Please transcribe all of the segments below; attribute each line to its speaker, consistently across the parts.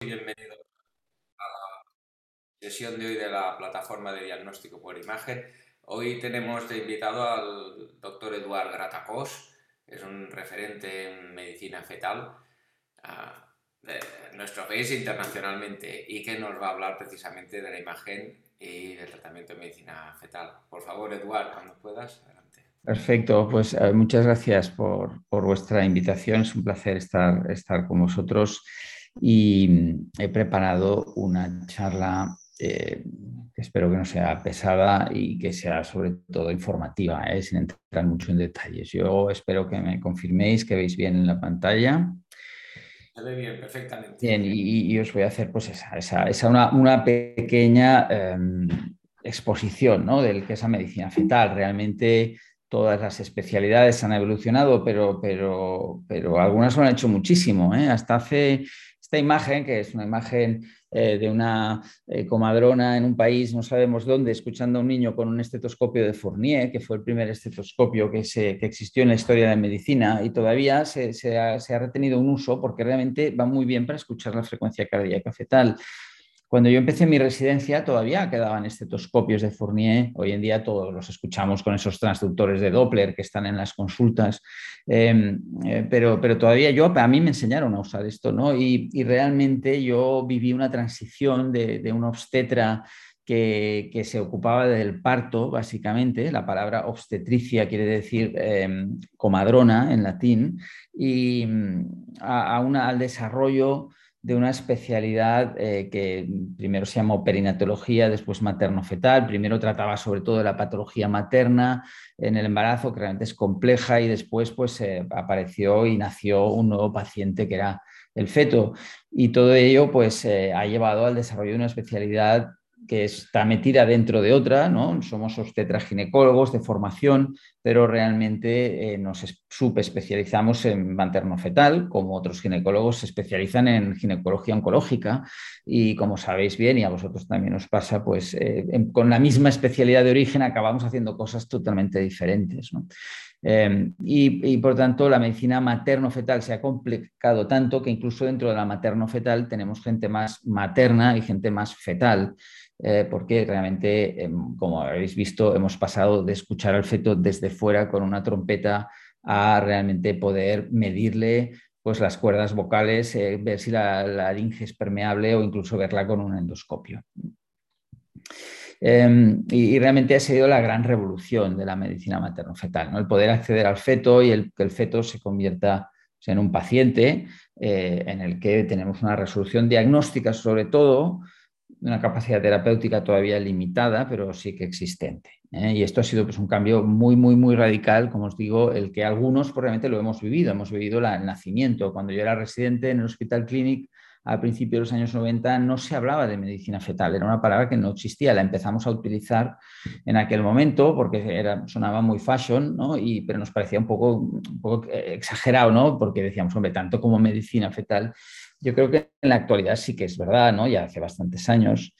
Speaker 1: bienvenido a la sesión de hoy de la plataforma de diagnóstico por imagen. Hoy tenemos de invitado al doctor Eduard Gratacós, es un referente en medicina fetal uh, de nuestro país internacionalmente y que nos va a hablar precisamente de la imagen y del tratamiento de medicina fetal. Por favor, Eduard, cuando puedas, adelante.
Speaker 2: Perfecto, pues uh, muchas gracias por, por, vuestra invitación. Es un placer estar, estar con vosotros y mm, he preparado una charla eh, que espero que no sea pesada y que sea sobre todo informativa, ¿eh? sin entrar mucho en detalles. Yo espero que me confirméis que veis bien en la pantalla.
Speaker 1: Bien, perfectamente.
Speaker 2: Bien, y, y, os voy a hacer pues esa, esa, esa una, una, pequeña eh, exposición ¿no? del que es la medicina fetal. Realmente todas las especialidades han evolucionado, pero, pero, pero algunas lo han hecho muchísimo. ¿eh? Hasta hace esta imagen, que es una imagen eh, de una eh, comadrona en un país, no sabemos dónde, escuchando a un niño con un estetoscopio de Fournier, que fue el primer estetoscopio que, se, que existió en la historia de la medicina y todavía se, se, ha, se ha retenido un uso porque realmente va muy bien para escuchar la frecuencia cardíaca fetal. Cuando yo empecé mi residencia todavía quedaban estetoscopios de Fournier, hoy en día todos los escuchamos con esos transductores de Doppler que están en las consultas, eh, eh, pero, pero, todavía yo, a mí me enseñaron a usar esto, ¿no? Y, y realmente yo viví una transición de, de un obstetra que, que, se ocupaba del parto, básicamente. La palabra obstetricia quiere decir eh, comadrona en latín, y a, a una, al desarrollo de una especialidad eh, que primero se llamó perinatología, después materno-fetal. Primero trataba sobre todo de la patología materna en el embarazo, que realmente es compleja, y después pues eh, apareció y nació un nuevo paciente que era el feto. Y todo ello pues eh, ha llevado al desarrollo de una especialidad que está metida dentro de otra, ¿no? Somos obstetras ginecólogos de formación, pero realmente eh, nos subespecializamos en materno-fetal, como otros ginecólogos se especializan en ginecología oncológica y como sabéis bien, y a vosotros también os pasa, pues eh, con la misma especialidad de origen acabamos haciendo cosas totalmente diferentes, ¿no? Eh, y, por tanto, la medicina materno-fetal se ha complicado tanto que incluso dentro de la materno-fetal tenemos gente más materna y gente más fetal eh, porque realmente, eh, como habéis visto, hemos pasado de escuchar al feto desde fuera con una trompeta a realmente poder medirle pues, las cuerdas vocales, eh, ver si la, laringe es permeable o incluso verla con un endoscopio. Eh, y, realmente ha sido la gran revolución de la medicina materno-fetal, ¿no? el poder acceder al feto y el, que el feto se convierta en un paciente eh, en el que tenemos una resolución diagnóstica sobre todo, una capacidad terapéutica todavía limitada, pero sí que existente. ¿eh? Y esto ha sido pues, un cambio muy, muy, muy radical, como os digo, el que algunos probablemente lo hemos vivido. Hemos vivido la, el nacimiento. Cuando yo era residente en el Hospital Clinic, al principio de los años 90 no se hablaba de medicina fetal, era una palabra que no existía, la empezamos a utilizar en aquel momento porque era, sonaba muy fashion, ¿no? y, pero nos parecía un poco, un poco exagerado, ¿no? porque decíamos, hombre, tanto como medicina fetal yo creo que en la actualidad sí que es verdad, ¿no? Ya hace bastantes años.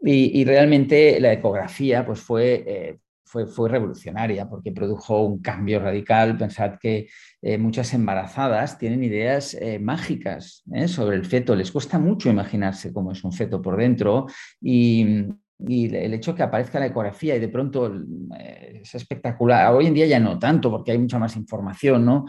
Speaker 2: Y, y realmente la ecografía pues fue, eh, fue, fue, revolucionaria porque produjo un cambio radical. Pensad que eh, muchas embarazadas tienen ideas eh, mágicas ¿eh? sobre el feto. Les cuesta mucho imaginarse cómo es un feto por dentro y, y el hecho que aparezca la ecografía y de pronto es espectacular. Hoy en día ya no tanto porque hay mucha más información, ¿no?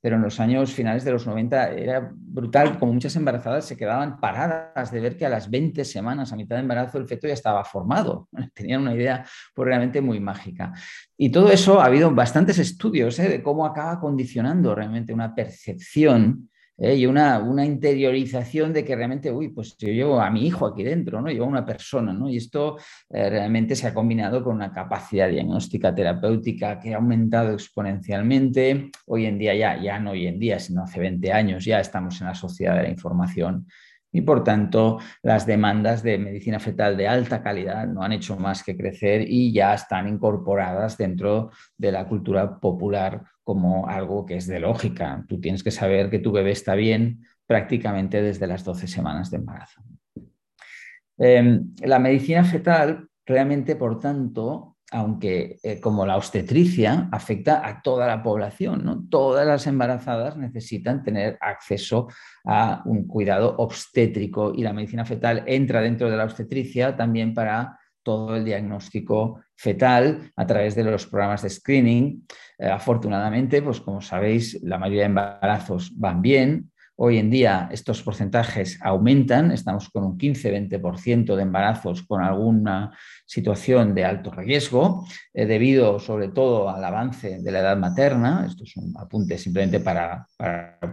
Speaker 2: Pero en los años finales de los 90 era brutal, como muchas embarazadas se quedaban paradas de ver que a las 20 semanas, a mitad de embarazo, el feto ya estaba formado. Tenían una idea pues, realmente muy mágica. Y todo eso ha habido bastantes estudios ¿eh? de cómo acaba condicionando realmente una percepción ¿eh? y una, una, interiorización de que realmente, uy, pues yo llevo a mi hijo aquí dentro, ¿no? Llevo a una persona, ¿no? Y esto eh, realmente se ha combinado con una capacidad diagnóstica terapéutica que ha aumentado exponencialmente. Hoy en día ya, ya no hoy en día, sino hace 20 años ya estamos en la sociedad de la información y por tanto las demandas de medicina fetal de alta calidad no han hecho más que crecer y ya están incorporadas dentro de la cultura popular como algo que es de lógica. Tú tienes que saber que tu bebé está bien prácticamente desde las 12 semanas de embarazo. Eh, la medicina fetal realmente, por tanto, aunque eh, como la obstetricia afecta a toda la población, ¿no? Todas las embarazadas necesitan tener acceso a un cuidado obstétrico y la medicina fetal entra dentro de la obstetricia también para todo el diagnóstico fetal a través de los programas de screening. Eh, afortunadamente, pues como sabéis, la mayoría de embarazos van bien, Hoy en día estos porcentajes aumentan, estamos con un 15-20% de embarazos con alguna situación de alto riesgo, eh, debido sobre todo al avance de la edad materna. Esto es un apunte simplemente para,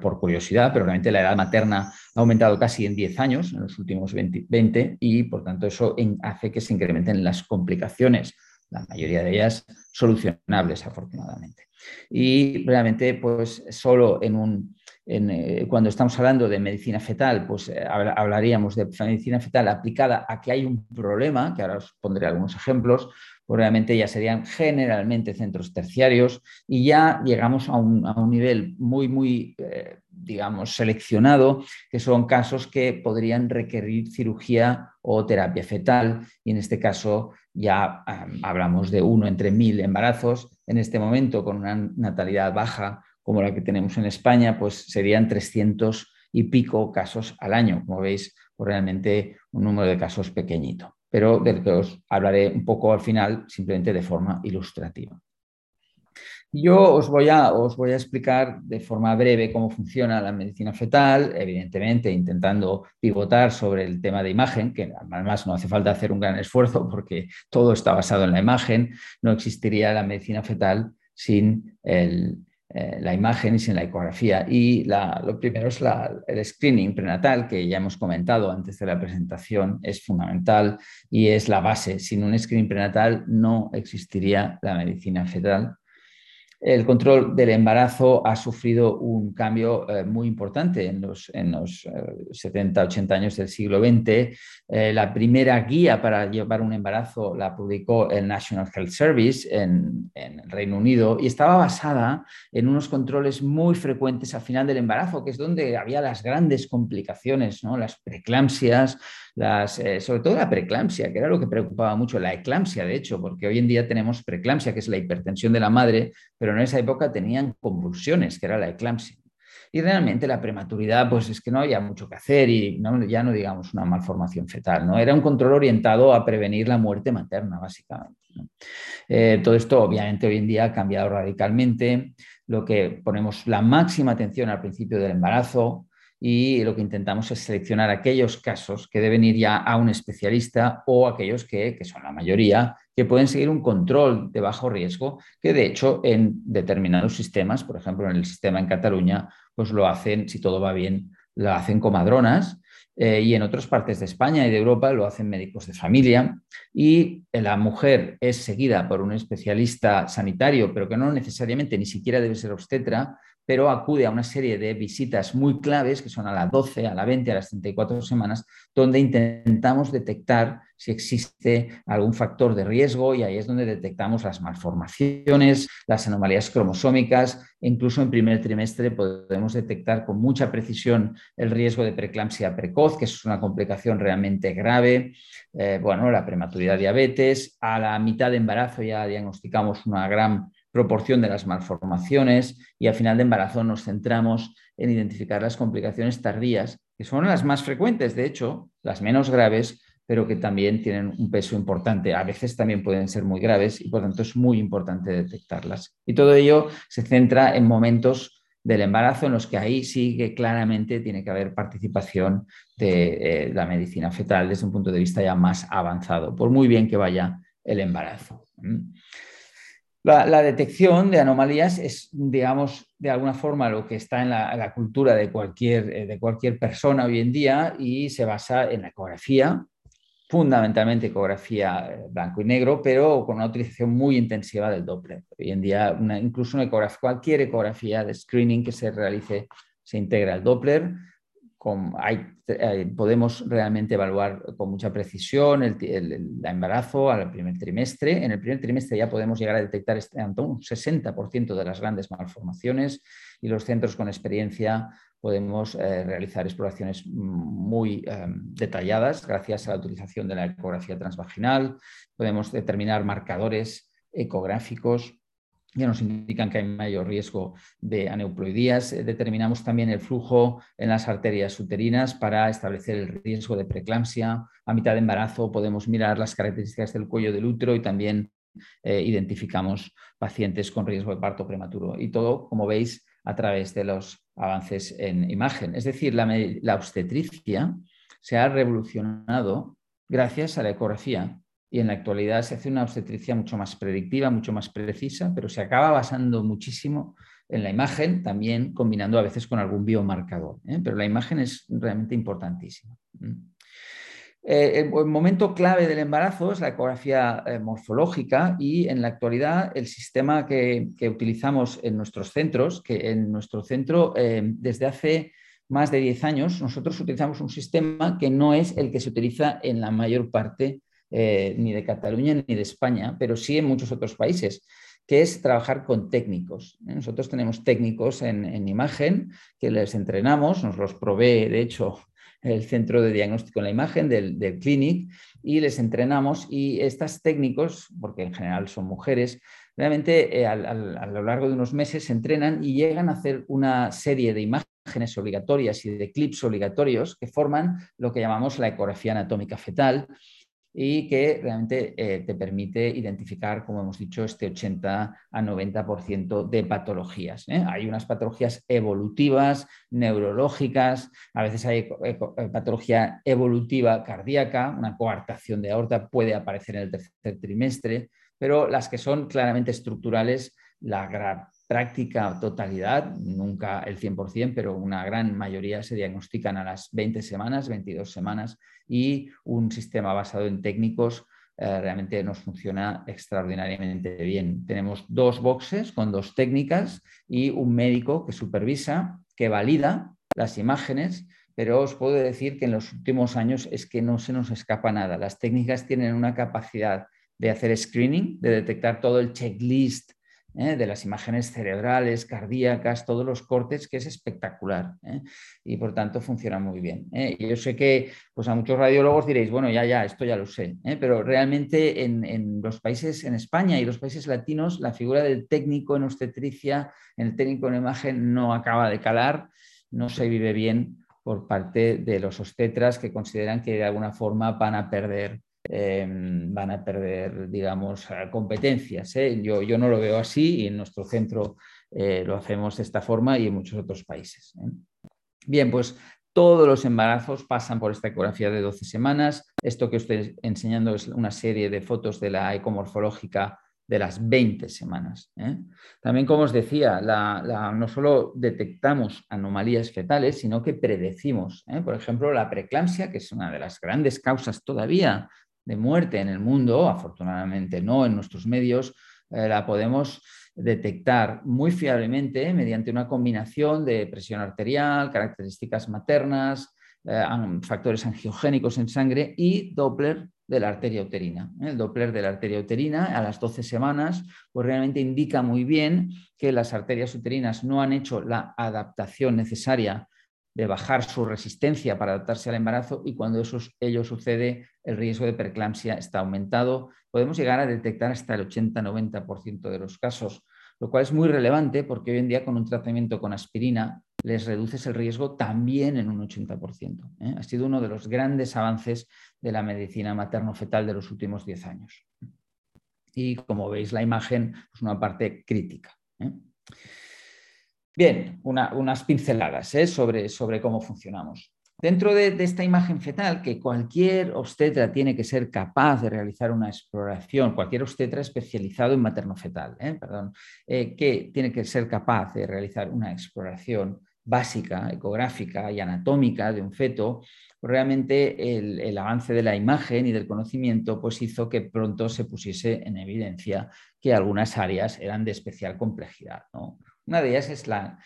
Speaker 2: por curiosidad, pero realmente la edad materna ha aumentado casi en 10 años, en los últimos 20, y por tanto eso hace que se incrementen las complicaciones, la mayoría de ellas solucionables afortunadamente. Y realmente pues solo en un eh, cuando estamos hablando de medicina fetal, pues eh, hablaríamos de medicina fetal aplicada a que hay un problema, que ahora os pondré algunos ejemplos, pues realmente ya serían generalmente centros terciarios y ya llegamos a un, nivel muy, muy, eh, digamos, seleccionado, que son casos que podrían requerir cirugía o terapia fetal y en este caso ya hablamos de uno entre mil embarazos. En este momento, con una natalidad baja, como la que tenemos en España, pues serían 300 y pico casos al año. Como veis, pues realmente un número de casos pequeñito, pero del que os hablaré un poco al final, simplemente de forma ilustrativa. Yo os voy, a, os voy a explicar de forma breve cómo funciona la medicina fetal, evidentemente intentando pivotar sobre el tema de imagen, que además no hace falta hacer un gran esfuerzo porque todo está basado en la imagen, no existiría la medicina fetal sin el, eh, la imagen y sin la ecografía. Y lo primero es el screening prenatal, que ya hemos comentado antes de la presentación, es fundamental y es la base. Sin un screening prenatal no existiría la medicina fetal el control del embarazo ha sufrido un cambio eh, muy importante en los, en los 70, eh, 80 años del siglo XX. Eh, la primera guía para llevar un embarazo la publicó el National Health Service en, en, el Reino Unido y estaba basada en unos controles muy frecuentes al final del embarazo, que es donde había las grandes complicaciones, ¿no? las preeclampsias, eh, sobre todo la preeclampsia, que era lo que preocupaba mucho, la eclampsia, de hecho, porque hoy en día tenemos preeclampsia, que es la hipertensión de la madre, pero en esa época tenían convulsiones, que era la eclampsia. Y realmente la prematuridad, pues es que no había mucho que hacer y ya no digamos una malformación fetal, ¿no? Era un control orientado a prevenir la muerte materna, básicamente. Eh, todo esto, obviamente, hoy en día ha cambiado radicalmente. Lo que ponemos la máxima atención al principio del embarazo, y lo que intentamos es seleccionar aquellos casos que deben ir ya a un especialista o aquellos que, que, son la mayoría, que pueden seguir un control de bajo riesgo, que de hecho en determinados sistemas, por ejemplo en el sistema en Cataluña, pues lo hacen, si todo va bien, lo hacen comadronas eh, y en otras partes de España y de Europa lo hacen médicos de familia. Y la mujer es seguida por un especialista sanitario, pero que no necesariamente ni siquiera debe ser obstetra, pero acude a una serie de visitas muy claves, que son a las 12, a las 20, a las 34 semanas, donde intentamos detectar si existe algún factor de riesgo y ahí es donde detectamos las malformaciones, las anomalías cromosómicas. Incluso en primer trimestre podemos detectar con mucha precisión el riesgo de preeclampsia precoz, que es una complicación realmente grave. Eh, bueno, la prematuridad diabetes. A la mitad de embarazo ya diagnosticamos una gran proporción de las malformaciones y al final de embarazo nos centramos en identificar las complicaciones tardías, que son las más frecuentes, de hecho, las menos graves, pero que también tienen un peso importante. A veces también pueden ser muy graves y por tanto es muy importante detectarlas. Y todo ello se centra en momentos del embarazo en los que ahí sí que claramente tiene que haber participación de eh, la medicina fetal desde un punto de vista ya más avanzado, por muy bien que vaya el embarazo. La, detección de anomalías es, digamos, de alguna forma lo que está en la, cultura de cualquier, eh, de cualquier persona hoy en día y se basa en la ecografía, fundamentalmente ecografía eh, blanco y negro, pero con una utilización muy intensiva del Doppler. Hoy en día, incluso una ecografía, cualquier ecografía de screening que se realice se integra el Doppler podemos realmente evaluar con mucha precisión el, embarazo al primer trimestre. En el primer trimestre ya podemos llegar a detectar este, un 60% de las grandes malformaciones y los centros con experiencia podemos eh, realizar exploraciones muy em, detalladas gracias a la utilización de la ecografía transvaginal. Podemos determinar marcadores ecográficos que nos indican que hay mayor riesgo de aneuploidías. Eh, determinamos también el flujo en las arterias uterinas para establecer el riesgo de preeclampsia. A mitad de embarazo podemos mirar las características del cuello del útero y también eh, identificamos pacientes con riesgo de parto prematuro. Y todo, como veis, a través de los avances en imagen. Es decir, la obstetricia se ha revolucionado gracias a la ecografía y en la actualidad se hace una obstetricia mucho más predictiva, mucho más precisa, pero se acaba basando muchísimo en la imagen, también combinando a veces con algún biomarcador. ¿eh? Pero la imagen es realmente importantísima. Eh, el momento clave del embarazo es la ecografía eh, morfológica y en la actualidad el sistema que, utilizamos en nuestros centros, que en nuestro centro desde hace más de 10 años nosotros utilizamos un sistema que no es el que se utiliza en la mayor parte eh, ni de Cataluña ni de España, pero sí en muchos otros países, que es trabajar con técnicos. ¿eh? Nosotros tenemos técnicos en, imagen que les entrenamos, nos los provee, de hecho, el centro de diagnóstico en la imagen del, clinic y les entrenamos y estos técnicos, porque en general son mujeres, realmente eh, a lo largo de unos meses se entrenan y llegan a hacer una serie de imágenes obligatorias y de clips obligatorios que forman lo que llamamos la ecografía anatómica fetal y que realmente eh, te permite identificar, como hemos dicho, este 80 a 90% de patologías. ¿eh? Hay unas patologías evolutivas, neurológicas, a veces hay eh, patología evolutiva cardíaca, una coartación de aorta puede aparecer en el tercer trimestre, pero las que son claramente estructurales, la práctica totalidad, nunca el 100%, pero una gran mayoría se diagnostican a las 20 semanas, 22 semanas, y un sistema basado en técnicos eh, realmente nos funciona extraordinariamente bien. Tenemos dos boxes con dos técnicas y un médico que supervisa, que valida las imágenes, pero os puedo decir que en los últimos años es que no se nos escapa nada. Las técnicas tienen una capacidad de hacer screening, de detectar todo el checklist ¿eh? de las imágenes cerebrales, cardíacas, todos los cortes, que es espectacular. ¿eh? Y por tanto funciona muy bien. ¿eh? yo sé que pues a muchos radiólogos diréis, bueno, ya, ya, esto ya lo sé. Pero realmente en, los países, en España y los países latinos, la figura del técnico en obstetricia, en el técnico en imagen, no acaba de calar, no se vive bien por parte de los obstetras que consideran que de alguna forma van a perder Em, van a perder, digamos, eh, competencias. ¿eh? Yo, yo, no lo veo así y en nuestro centro eh, lo hacemos de esta forma y en muchos otros países. Bien, pues todos los embarazos pasan por esta ecografía de 12 semanas. Esto que estoy enseñando es una serie de fotos de la ecomorfológica de las 20 semanas. También, como os decía, no solo detectamos anomalías fetales, sino que predecimos, por ejemplo, la preeclampsia, que es una de las grandes causas todavía de muerte en el mundo, afortunadamente no en nuestros medios, eh, la podemos detectar muy fiablemente mediante una combinación de presión arterial, características maternas, eh, factores angiogénicos en sangre y Doppler de la arteria uterina. El Doppler de la arteria uterina a las 12 semanas pues realmente indica muy bien que las arterias uterinas no han hecho la adaptación necesaria de bajar su resistencia para adaptarse al embarazo y cuando eso, ello sucede, el riesgo de preeclampsia está aumentado. Podemos llegar a detectar hasta el 80-90% de los casos, lo cual es muy relevante porque hoy en día con un tratamiento con aspirina les reduces el riesgo también en un 80%. ¿eh? Ha sido uno de los grandes avances de la medicina materno-fetal de los últimos 10 años. Y como veis, la imagen es una parte crítica. ¿eh? Bien, unas pinceladas ¿eh? sobre, cómo funcionamos. Dentro de, esta imagen fetal, que cualquier obstetra tiene que ser capaz de realizar una exploración, cualquier obstetra especializado en materno-fetal, ¿eh? perdón, eh, que tiene que ser capaz de realizar una exploración básica, ecográfica y anatómica de un feto, realmente el, avance de la imagen y del conocimiento pues hizo que pronto se pusiese en evidencia que algunas áreas eran de especial complejidad. Una de ellas es la,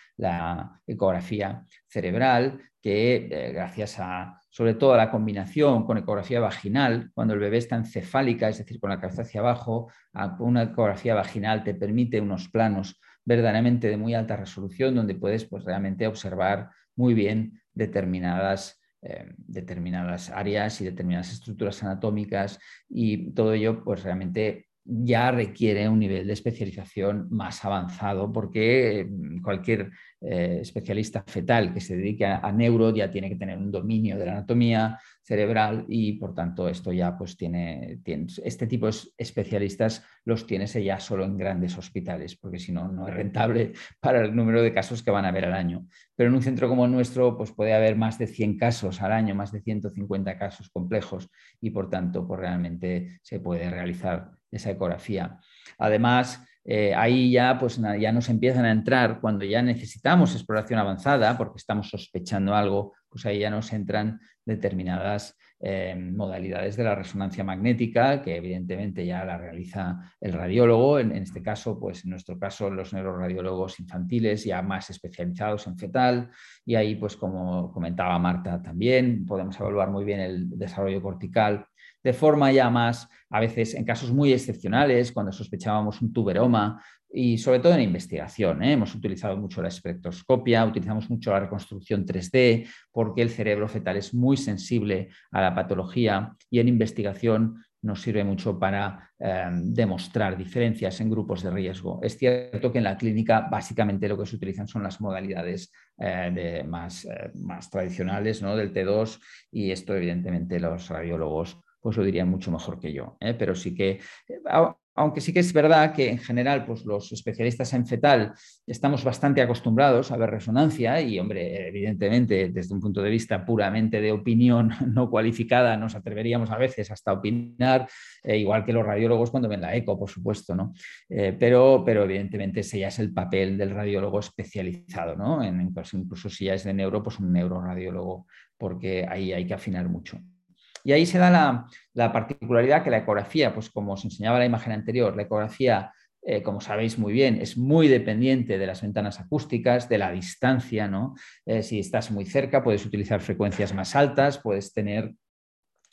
Speaker 2: ecografía cerebral, que eh, gracias a, sobre todo a la combinación con ecografía vaginal, cuando el bebé está encefálica, es decir, con la cabeza hacia abajo, una ecografía vaginal te permite unos planos verdaderamente de muy alta resolución, donde puedes pues, realmente observar muy bien determinadas, eh, determinadas áreas y determinadas estructuras anatómicas y todo ello pues realmente ya requiere un nivel de especialización más avanzado porque mm, cualquier eh, especialista fetal que se dedique a, neuro ya tiene que tener un dominio de la anatomía cerebral y por tanto esto ya pues tiene, tiene este tipo de especialistas los tienes ya solo en grandes hospitales porque si no no es rentable para el número de casos que van a haber al año. Pero en un centro como el nuestro pues puede haber más de 100 casos al año, más de 150 casos complejos y por tanto pues realmente se puede realizar esa ecografía. Además, eh, ahí ya, pues, ya nos empiezan a entrar cuando ya necesitamos exploración avanzada, porque estamos sospechando algo, pues ahí ya nos entran determinadas eh, modalidades de la resonancia magnética, que evidentemente ya la realiza el radiólogo, en, en, este caso, pues en nuestro caso, los neuroradiólogos infantiles ya más especializados en fetal, y ahí, pues como comentaba Marta también, podemos evaluar muy bien el desarrollo cortical de forma ya más, a veces en casos muy excepcionales, cuando sospechábamos un tuberoma y sobre todo en investigación. ¿eh? Hemos utilizado mucho la espectroscopia, utilizamos mucho la reconstrucción 3D porque el cerebro fetal es muy sensible a la patología y en investigación nos sirve mucho para em, demostrar diferencias en grupos de riesgo. Es cierto que en la clínica básicamente lo que se utilizan son las modalidades eh, más, eh, más, tradicionales ¿no? del T2 y esto evidentemente los radiólogos pues lo dirían mucho mejor que yo. ¿eh? Pero sí que, eh, aunque sí que es verdad que en general pues los especialistas en fetal estamos bastante acostumbrados a ver resonancia y, hombre, evidentemente desde un punto de vista puramente de opinión no cualificada nos atreveríamos a veces hasta opinar, eh, igual que los radiólogos cuando ven la eco, por supuesto, ¿no? pero, pero evidentemente ese ya es el papel del radiólogo especializado, ¿no? En, incluso si ya es de neuro, pues un neuroradiólogo, porque ahí hay que afinar mucho. Y ahí se da la, particularidad que la ecografía, pues como os enseñaba la imagen anterior, la ecografía eh, como sabéis muy bien, es muy dependiente de las ventanas acústicas, de la distancia, ¿no? Eh, si estás muy cerca, puedes utilizar frecuencias más altas, puedes tener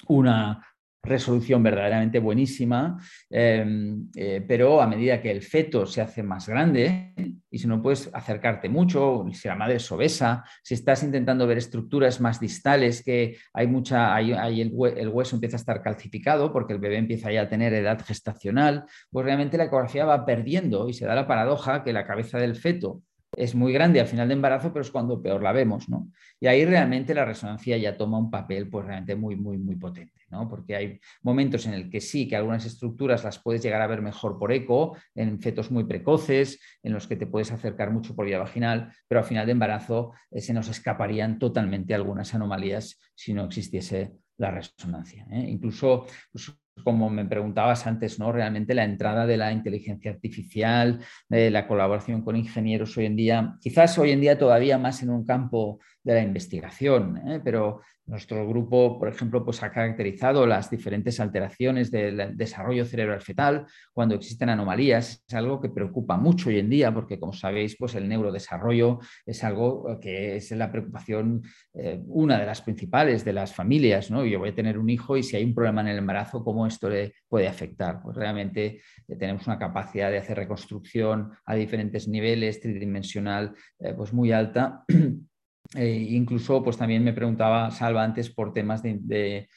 Speaker 2: una resolución verdaderamente buenísima, em, eh, pero a medida que el feto se hace más grande, y si no puedes acercarte mucho, si la madre es obesa, si estás intentando ver estructuras más distales, que hay mucha, hay, el, hueso empieza a estar calcificado porque el bebé empieza ya a tener edad gestacional, pues realmente la ecografía va perdiendo y se da la paradoja que la cabeza del feto es muy grande al final de embarazo, pero es cuando peor la vemos, ¿no? Y ahí realmente la resonancia ya toma un papel pues realmente muy, muy, muy potente, ¿no? Porque hay momentos en el que sí, que algunas estructuras las puedes llegar a ver mejor por eco, en fetos muy precoces, en los que te puedes acercar mucho por vía vaginal, pero al final de embarazo eh, se nos escaparían totalmente algunas anomalías si no existiese la resonancia. ¿eh? Incluso pues, como me preguntabas antes, ¿no? Realmente la entrada de la inteligencia artificial, de la colaboración con ingenieros hoy en día, quizás hoy en día todavía más en un campo de la investigación, ¿eh? pero nuestro grupo, por ejemplo, pues ha caracterizado las diferentes alteraciones del desarrollo cerebral fetal cuando existen anomalías. Es algo que preocupa mucho hoy en día porque, como sabéis, pues el neurodesarrollo es algo que es la preocupación, eh, una de las principales de las familias. ¿no? Yo voy a tener un hijo y si hay un problema en el embarazo, ¿cómo esto le puede afectar? Pues realmente eh, tenemos una capacidad de hacer reconstrucción a diferentes niveles, tridimensional, pues muy alta Eh, incluso, pues también me preguntaba Salva antes por temas de,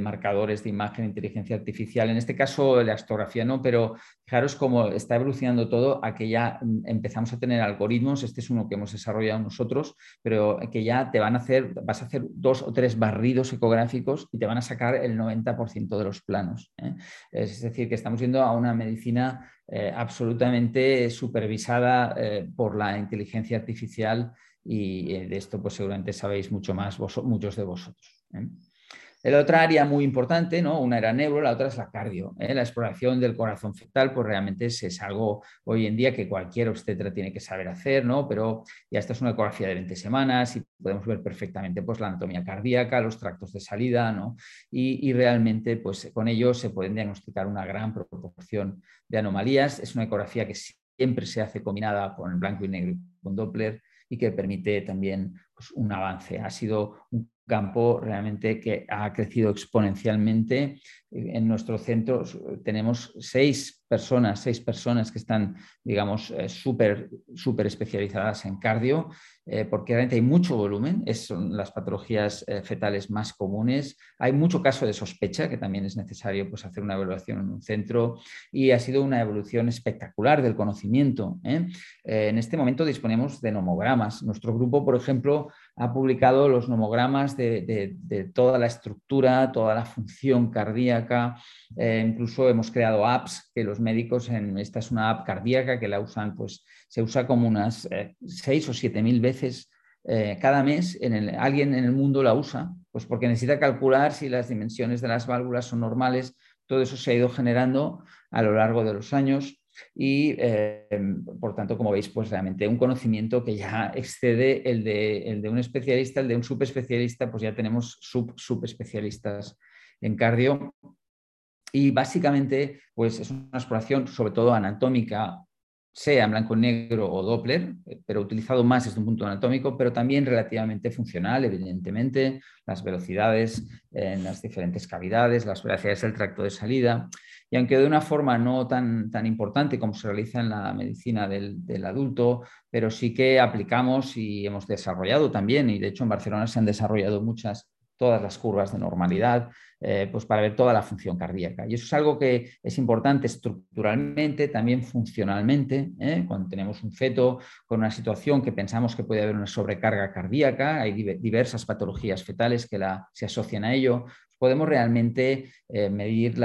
Speaker 2: marcadores de imagen, inteligencia artificial. En este caso, la astografía no, pero fijaros cómo está evolucionando todo a que ya mm, empezamos a tener algoritmos. Este es uno que hemos desarrollado nosotros, pero que ya te van a hacer, vas a hacer dos o tres barridos ecográficos y te van a sacar el 90% de los planos. ¿eh? Es decir, que estamos yendo a una medicina eh, absolutamente supervisada por la inteligencia artificial y eh, de esto pues seguramente sabéis mucho más muchos de vosotros. ¿eh? La otra área muy importante, ¿no? una era neuro, la otra es la cardio. ¿eh? La exploración del corazón fetal, pues realmente es, algo hoy en día que cualquier obstetra tiene que saber hacer, ¿no? pero ya esta es una ecografía de 20 semanas y podemos ver perfectamente pues, la anatomía cardíaca, los tractos de salida, ¿no? y, y realmente pues, con ello se pueden diagnosticar una gran proporción de anomalías. Es una ecografía que siempre se hace combinada con blanco y negro con Doppler y que permite también pues, un avance. Ha sido un campo realmente que ha crecido exponencialmente. En nuestro centro tenemos seis personas, seis personas que están, digamos, eh, súper especializadas en cardio, eh, porque realmente hay mucho volumen, son las patologías eh, fetales más comunes. Hay mucho caso de sospecha, que también es necesario pues, hacer una evaluación en un centro, y ha sido una evolución espectacular del conocimiento. en este momento disponemos de nomogramas. Nuestro grupo, por ejemplo, ha publicado los nomogramas de, toda la estructura, toda la función cardíaca. Eh, incluso hemos creado apps que los médicos, en, esta es una app cardíaca que la usan, pues se usa como unas eh, seis o siete mil veces eh, cada mes. En alguien en el mundo la usa, pues porque necesita calcular si las dimensiones de las válvulas son normales. Todo eso se ha ido generando a lo largo de los años y eh, por tanto, como veis, pues realmente un conocimiento que ya excede el de, un especialista, el de un subespecialista, pues ya tenemos sub subespecialistas en cardio. Y básicamente, pues es una exploración sobre todo anatómica, sea en blanco negro o Doppler, pero utilizado más desde un punto anatómico, pero también relativamente funcional, evidentemente, las velocidades en las diferentes cavidades, las velocidades del tracto de salida. Y aunque de una forma no tan, tan importante como se realiza en la medicina del, adulto, pero sí que aplicamos y hemos desarrollado también, y de hecho en Barcelona se han desarrollado muchas, todas las curvas de normalidad, eh, pues para ver toda la función cardíaca. Y eso es algo que es importante estructuralmente, también funcionalmente. ¿eh? Cuando tenemos un feto con una situación que pensamos que puede haber una sobrecarga cardíaca, hay diversas patologías fetales que la, se asocian a ello, podemos realmente eh, medir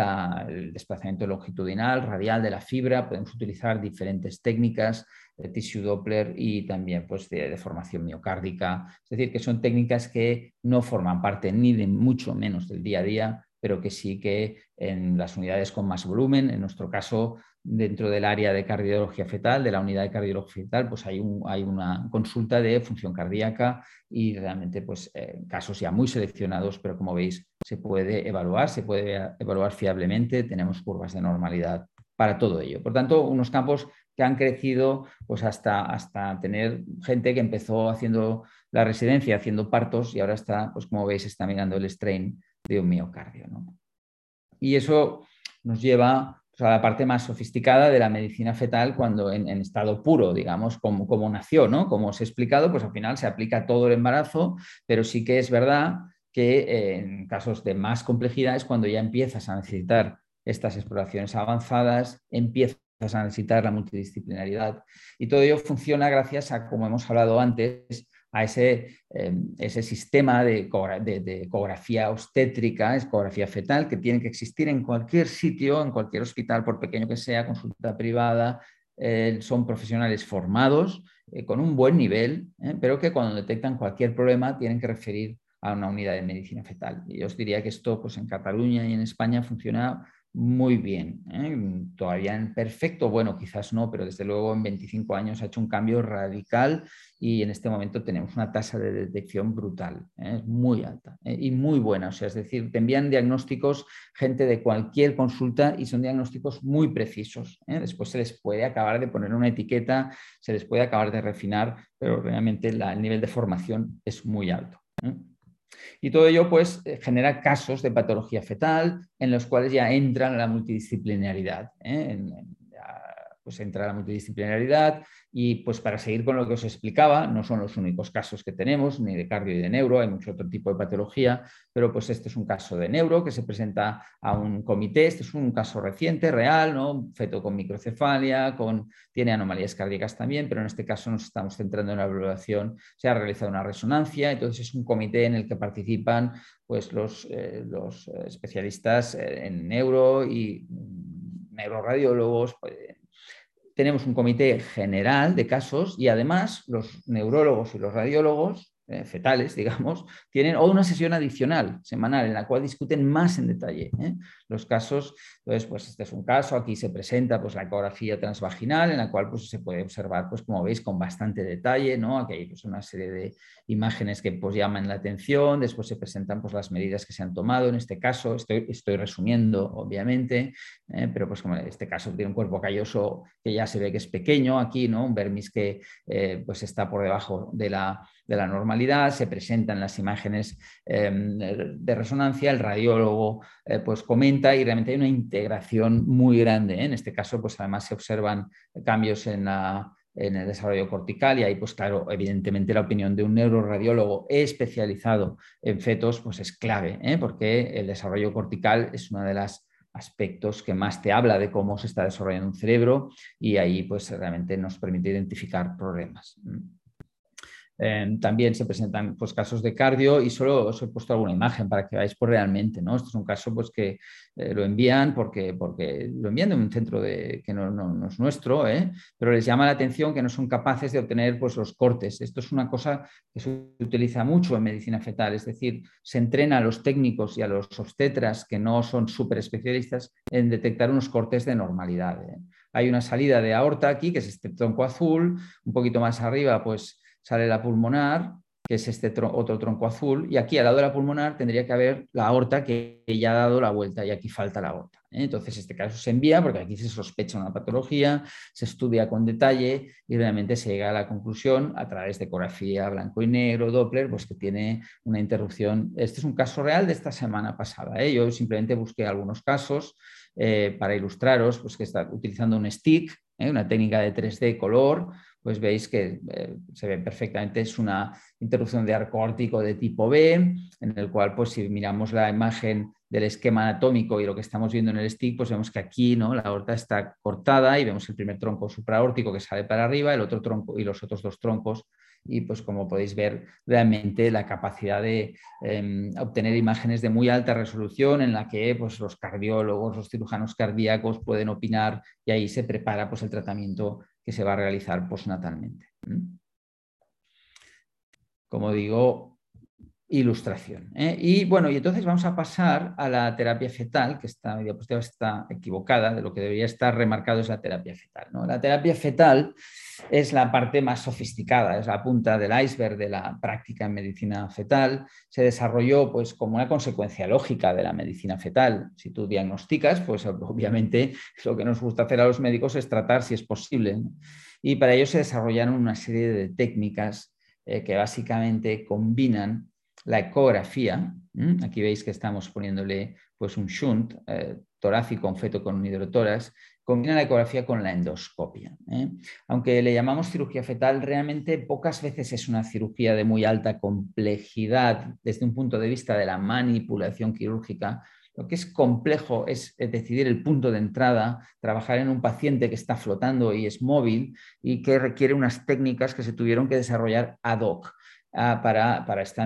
Speaker 2: el desplazamiento longitudinal, radial de la fibra, podemos utilizar diferentes técnicas de tissue Doppler y también pues, de, de, formación miocárdica. Es decir, que son técnicas que no forman parte ni de mucho menos del día a día, pero que sí que en las unidades con más volumen, en nuestro caso dentro del área de cardiología fetal, de la unidad de cardiología fetal, pues hay, hay una consulta de función cardíaca y realmente pues casos ya muy seleccionados, pero como veis se puede evaluar, se puede evaluar fiablemente, tenemos curvas de normalidad para todo ello. Por tanto, unos campos que han crecido pues hasta, hasta tener gente que empezó haciendo la residencia, haciendo partos y ahora está, pues como veis, está mirando el strain de un miocardio. Y eso nos lleva a la parte más sofisticada de la medicina fetal cuando en, estado puro, digamos, como, como nació, ¿no? Como os he explicado, pues al final se aplica todo el embarazo, pero sí que es verdad que en casos de más complejidad es cuando ya empiezas a necesitar estas exploraciones avanzadas, empiezas a necesitar la multidisciplinaridad y todo ello funciona gracias a, como hemos hablado antes, a ese, em, ese sistema de, ecografía obstétrica, ecografía fetal, que tiene que existir en cualquier sitio, en cualquier hospital, por pequeño que sea, consulta privada. Eh, son profesionales formados eh, con un buen nivel, eh, pero que cuando detectan cualquier problema tienen que referir a una unidad de medicina fetal. Y yo os diría que esto pues, en Cataluña y en España funciona muy bien. ¿eh? Todavía en perfecto, bueno, quizás no, pero desde luego en 25 años ha hecho un cambio radical y en este momento tenemos una tasa de detección brutal, ¿eh? muy alta ¿eh? y muy buena. O sea, es decir, te envían diagnósticos gente de cualquier consulta y son diagnósticos muy precisos. Después se les puede acabar de poner una etiqueta, se les puede acabar de refinar, pero realmente el nivel de formación es muy alto. Y todo ello pues, eh, genera casos de patología fetal en los cuales ya entra la multidisciplinaridad. ¿eh? Pues entra la multidisciplinaridad y pues para seguir con lo que os explicaba, no son los únicos casos que tenemos, ni de cardio y de neuro, hay mucho otro tipo de patología, pero pues este es un caso de neuro que se presenta a un comité, este es un caso reciente, real, ¿no? Feto con microcefalia, con, tiene anomalías cardíacas también, pero en este caso nos estamos centrando en la evaluación, se ha realizado una resonancia, entonces es un comité en el que participan pues los, eh, los especialistas en neuro y mm, neuroradiólogos, pues, tenemos un comité general de casos y además los neurólogos y los radiólogos eh, fetales, digamos, tienen o una sesión adicional semanal en la cual discuten más en detalle ¿eh? los casos. Entonces, pues este es un caso, aquí se presenta pues, la ecografía transvaginal en la cual pues, se puede observar, pues, como veis, con bastante detalle, ¿no? Aquí hay pues, una serie de imágenes que pues, llaman la atención, después se presentan pues, las medidas que se han tomado, en este caso estoy, estoy resumiendo, obviamente, ¿eh? pero pues como este caso tiene un cuerpo calloso que ya se ve que es pequeño aquí, ¿no? Un vermis que pues está por debajo de la de la normalidad, se presentan las imágenes em, de resonancia, el radiólogo eh, pues comenta y realmente hay una integración muy grande. ¿eh? En este caso, pues además se observan cambios en en el desarrollo cortical y ahí, pues claro, evidentemente la opinión de un neuroradiólogo especializado en fetos pues es clave, ¿eh? porque el desarrollo cortical es una de las aspectos que más te habla de cómo se está desarrollando un cerebro y ahí pues realmente nos permite identificar problemas. Em, también se presentan pues, casos de cardio y solo os he puesto alguna imagen para que veáis pues, realmente. ¿no? Esto es un caso pues, que eh, lo envían porque, porque lo envían de un centro de, que no, es nuestro, ¿eh? pero les llama la atención que no son capaces de obtener pues, los cortes. Esto es una cosa que se utiliza mucho en medicina fetal, es decir, se entrena a los técnicos y a los obstetras que no son súper especialistas en detectar unos cortes de normalidad. ¿eh? Hay una salida de aorta aquí, que es este tronco azul, un poquito más arriba, pues sale la pulmonar, que es este otro tronco azul, y aquí al lado de la pulmonar tendría que haber la aorta que ya ha dado la vuelta y aquí falta la aorta. ¿eh? Entonces, este caso se envía porque aquí se sospecha una patología, se estudia con detalle y realmente se llega a la conclusión a través de ecografía blanco y negro, Doppler, pues que tiene una interrupción. Este es un caso real de esta semana pasada. ¿eh? Yo simplemente busqué algunos casos eh, para ilustraros, pues que está utilizando un stick, una técnica de 3D color, pues veis que eh, se ve perfectamente, es una interrupción de arco órtico de tipo B, en el cual pues si miramos la imagen del esquema anatómico y lo que estamos viendo en el stick, pues vemos que aquí ¿no? la aorta está cortada y vemos el primer tronco supraórtico que sale para arriba, el otro tronco y los otros dos troncos y pues como podéis ver realmente la capacidad de em, obtener imágenes de muy alta resolución en la que pues, los cardiólogos, los cirujanos cardíacos pueden opinar y ahí se prepara pues, el tratamiento que se va a realizar postnatalmente. Como digo, ilustración. ¿eh? Y bueno, y entonces vamos a pasar a la terapia fetal, que esta diapositiva está equivocada, de lo que debería estar remarcado es la terapia fetal. ¿no? La terapia fetal es la parte más sofisticada, es la punta del iceberg de la práctica en medicina fetal. Se desarrolló pues, como una consecuencia lógica de la medicina fetal. Si tú diagnosticas, pues obviamente lo que nos gusta hacer a los médicos es tratar si es posible. Y para ello se desarrollaron una serie de técnicas eh, que básicamente combinan la ecografía, aquí veis que estamos poniéndole pues, un shunt eh, torácico, feto con un hidrotoras, combina la ecografía con la endoscopia. ¿eh? Aunque le llamamos cirugía fetal, realmente pocas veces es una cirugía de muy alta complejidad desde un punto de vista de la manipulación quirúrgica. Lo que es complejo es decidir el punto de entrada, trabajar en un paciente que está flotando y es móvil y que requiere unas técnicas que se tuvieron que desarrollar ad hoc. Para, para, esta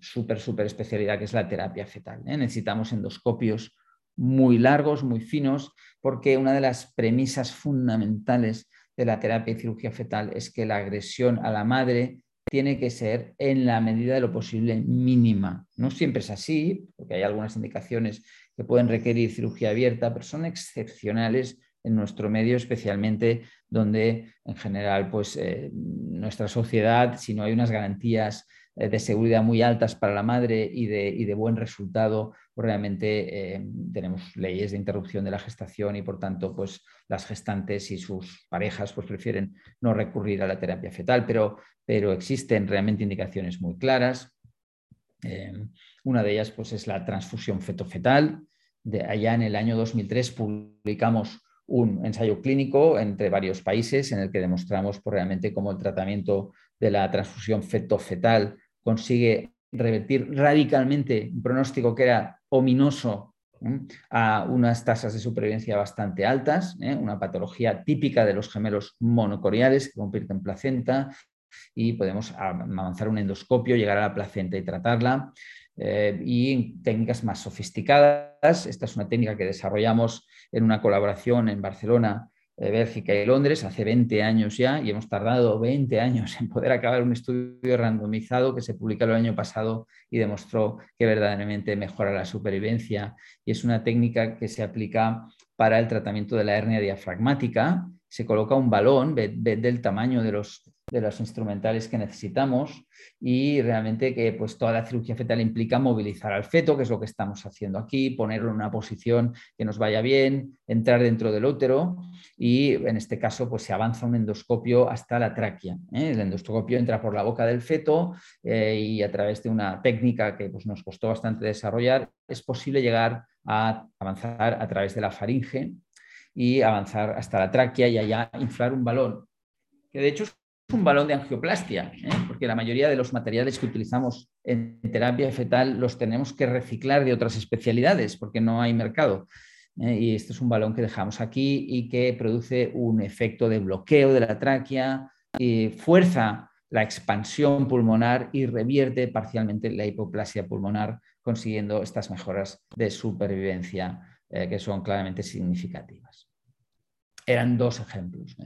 Speaker 2: súper, súper especialidad que es la terapia fetal. ¿eh? Necesitamos endoscopios muy largos, muy finos, porque una de las premisas fundamentales de la terapia y cirugía fetal es que la agresión a la madre tiene que ser en la medida de lo posible mínima. No siempre es así, porque hay algunas indicaciones que pueden requerir cirugía abierta, pero son excepcionales en nuestro medio, especialmente donde en general pues, eh, nuestra sociedad, si no hay unas garantías eh, de seguridad muy altas para la madre y de, buen resultado, pues realmente eh, tenemos leyes de interrupción de la gestación y por tanto pues, las gestantes y sus parejas pues, prefieren no recurrir a la terapia fetal, pero, pero existen realmente indicaciones muy claras. una de ellas pues, es la transfusión feto-fetal. De allá en el año 2003 publicamos un ensayo clínico entre varios países en el que demostramos pues, realmente cómo el tratamiento de la transfusión feto-fetal consigue revertir radicalmente un pronóstico que era ominoso a unas tasas de supervivencia bastante altas, ¿eh? una patología típica de los gemelos monocoriales que convierten en placenta y podemos avanzar un endoscopio, llegar a la placenta y tratarla. Eh, y técnicas más sofisticadas. Esta es una técnica que desarrollamos en una colaboración en Barcelona, eh, Bélgica y Londres hace 20 años ya y hemos tardado 20 años en poder acabar un estudio randomizado que se publicó el año pasado y demostró que verdaderamente mejora la supervivencia y es una técnica que se aplica para el tratamiento de la hernia diafragmática. Se coloca un balón, del tamaño de los de los instrumentales que necesitamos y realmente que pues toda la cirugía fetal implica movilizar al feto, que es lo que estamos haciendo aquí, ponerlo en una posición que nos vaya bien, entrar dentro del útero y en este caso pues se avanza un endoscopio hasta la tráquea. ¿eh? El endoscopio entra por la boca del feto eh, y a través de una técnica que pues, nos costó bastante desarrollar es posible llegar a avanzar a través de la faringe y avanzar hasta la tráquea y allá inflar un balón, que de hecho es un balón de angioplastia, ¿eh? porque la mayoría de los materiales que utilizamos en terapia fetal los tenemos que reciclar de otras especialidades porque no hay mercado. ¿eh? Y este es un balón que dejamos aquí y que produce un efecto de bloqueo de la tráquea fuerza la expansión pulmonar y revierte parcialmente la hipoplasia pulmonar, consiguiendo estas mejoras de supervivencia eh, que son claramente significativas. Eran dos ejemplos.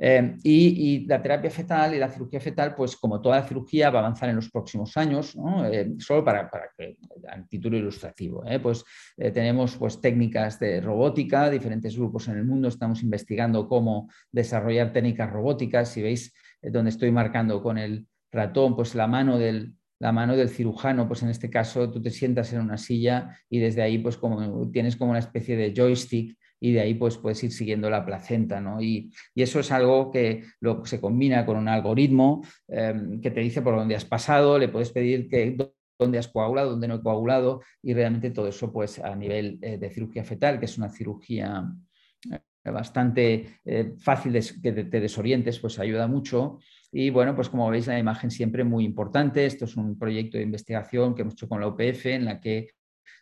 Speaker 2: Eh, y, la terapia fetal y la cirugía fetal, pues como toda la cirugía va a avanzar en los próximos años, eh, solo para, para, que, a título ilustrativo, ¿eh? pues tenemos pues, técnicas de robótica, diferentes grupos en el mundo estamos investigando cómo desarrollar técnicas robóticas. Si veis donde estoy marcando con el ratón, pues la mano del, la mano del cirujano, pues en este caso tú te sientas en una silla y desde ahí pues tienes como una especie de joystick y de ahí pues puedes ir siguiendo la placenta, ¿no? Y, eso es algo que lo, se combina con un algoritmo em, que te dice por dónde has pasado, le puedes pedir que dónde has coagulado, dónde no he coagulado y realmente todo eso pues a nivel eh, de cirugía fetal, que es una cirugía eh, bastante eh, fácil de, que te desorientes, pues ayuda mucho. Y bueno, pues como veis la imagen siempre muy importante. Esto es un proyecto de investigación que hemos hecho con la UPF en la que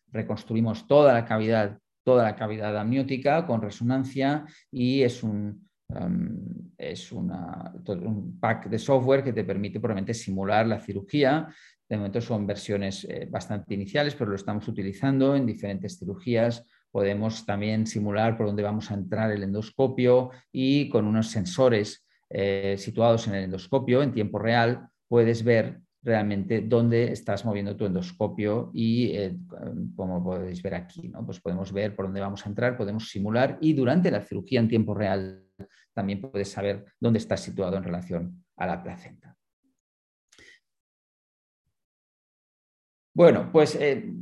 Speaker 2: reconstruimos toda la cavidad toda la cavidad amniótica con resonancia y es un, um, es un pack de software que te permite probablemente simular la cirugía. De momento son versiones eh, bastante iniciales, pero lo estamos utilizando en diferentes cirugías. Podemos también simular por dónde vamos a entrar el endoscopio y con unos sensores eh, situados en el endoscopio en tiempo real puedes ver realmente dónde estás moviendo tu endoscopio y eh, como podéis ver aquí, ¿no? pues podemos ver por dónde vamos a entrar, podemos simular y durante la cirugía en tiempo real también puedes saber dónde estás situado en relación a la placenta. Bueno, pues eh,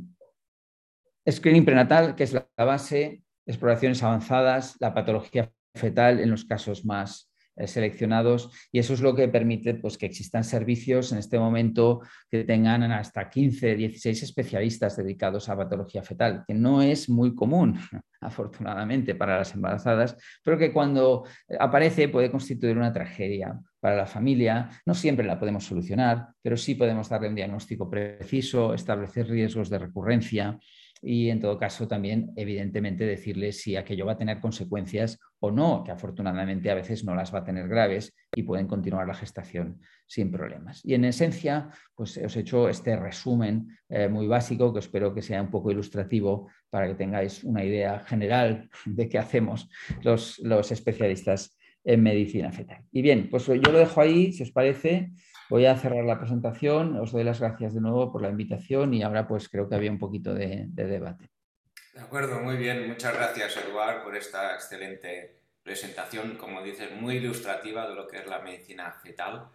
Speaker 2: screening prenatal, que es la base, exploraciones avanzadas, la patología fetal en los casos más seleccionados y eso es lo que permite pues, que existan servicios en este momento que tengan hasta 15, 16 especialistas dedicados a patología fetal, que no es muy común, afortunadamente, para las embarazadas, pero que cuando aparece puede constituir una tragedia para la familia. No siempre la podemos solucionar, pero sí podemos darle un diagnóstico preciso, establecer riesgos de recurrencia y en todo caso también evidentemente decirle si aquello va a tener consecuencias o no, que afortunadamente a veces no las va a tener graves y pueden continuar la gestación sin problemas. Y en esencia, pues os he hecho este resumen eh, muy básico que espero que sea un poco ilustrativo para que tengáis una idea general de qué hacemos los, los especialistas en medicina fetal. Y bien, pues yo lo dejo ahí, si os parece. Voy a cerrar la presentación. Os doy las gracias de nuevo por la invitación y ahora pues creo que había un poquito de, debate.
Speaker 1: De acuerdo, muy bien. Muchas gracias, Eduard, por esta excelente presentación, como dices, muy ilustrativa de lo que es la medicina fetal,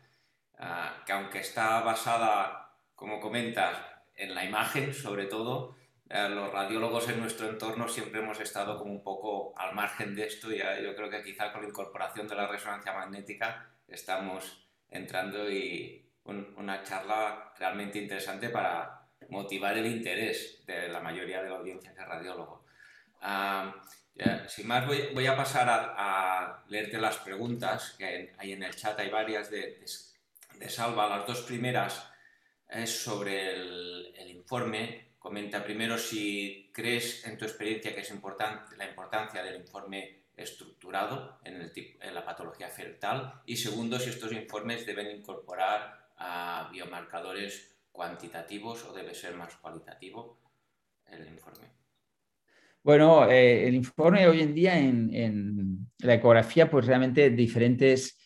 Speaker 1: ah, que aunque está basada, como comentas, en la imagen sobre todo, eh, los radiólogos en nuestro entorno siempre hemos estado como un poco al margen de esto y yo creo que quizá con la incorporación de la resonancia magnética estamos entrando y una charla realmente interesante para motivar el interés de la mayoría de la audiencia que es radiólogo. sin más, voy, a pasar a, leerte las preguntas que hay en el chat, hay varias de, de, Salva. Las dos primeras es sobre el, el, informe. Comenta primero si crees en tu experiencia que es importante la importancia del informe estructurado en, el la patología fetal y segundo, si estos informes deben incorporar a biomarcadores cuantitativos o debe ser más cualitativo el informe.
Speaker 2: Bueno, eh, el informe hoy en día en, la ecografía, pues realmente diferentes,